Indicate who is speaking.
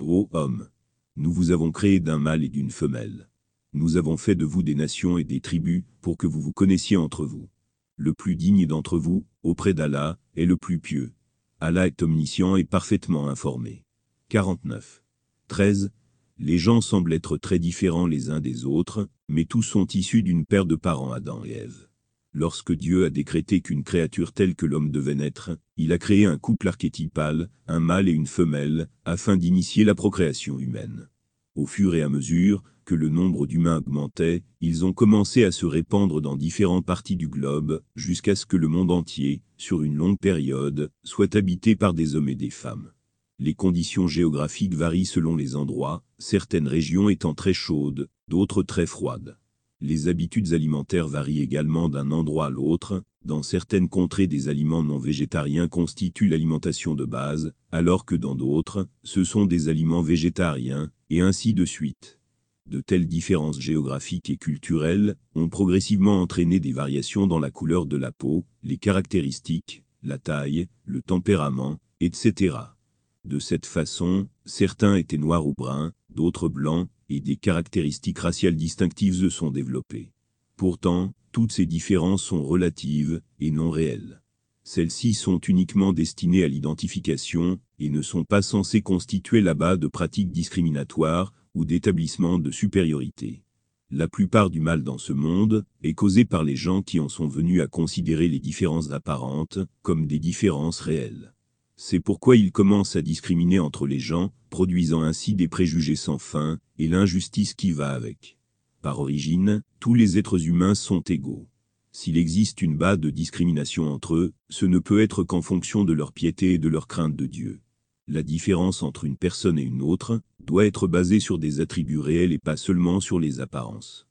Speaker 1: Ô homme, nous vous avons créé d'un mâle et d'une femelle. Nous avons fait de vous des nations et des tribus, pour que vous vous connaissiez entre vous. Le plus digne d'entre vous, auprès d'Allah, est le plus pieux. Allah est omniscient et parfaitement informé. 49. 13. Les gens semblent être très différents les uns des autres, mais tous sont issus d'une paire de parents Adam et Ève. Lorsque Dieu a décrété qu'une créature telle que l'homme devait naître, il a créé un couple archétypal, un mâle et une femelle, afin d'initier la procréation humaine. Au fur et à mesure que le nombre d'humains augmentait, ils ont commencé à se répandre dans différentes parties du globe, jusqu'à ce que le monde entier, sur une longue période, soit habité par des hommes et des femmes. Les conditions géographiques varient selon les endroits, certaines régions étant très chaudes, d'autres très froides. Les habitudes alimentaires varient également d'un endroit à l'autre, dans certaines contrées des aliments non végétariens constituent l'alimentation de base, alors que dans d'autres, ce sont des aliments végétariens, et ainsi de suite. De telles différences géographiques et culturelles ont progressivement entraîné des variations dans la couleur de la peau, les caractéristiques, la taille, le tempérament, etc. De cette façon, certains étaient noirs ou bruns, d'autres blancs, et des caractéristiques raciales distinctives se sont développées. Pourtant, toutes ces différences sont relatives et non réelles. Celles-ci sont uniquement destinées à l'identification et ne sont pas censées constituer la base de pratiques discriminatoires ou d'établissements de supériorité. La plupart du mal dans ce monde est causé par les gens qui en sont venus à considérer les différences apparentes comme des différences réelles. C'est pourquoi ils commencent à discriminer entre les gens, produisant ainsi des préjugés sans fin, et l'injustice qui va avec. Par origine, tous les êtres humains sont égaux. S'il existe une base de discrimination entre eux, ce ne peut être qu'en fonction de leur piété et de leur crainte de Dieu. La différence entre une personne et une autre doit être basée sur des attributs réels et pas seulement sur les apparences.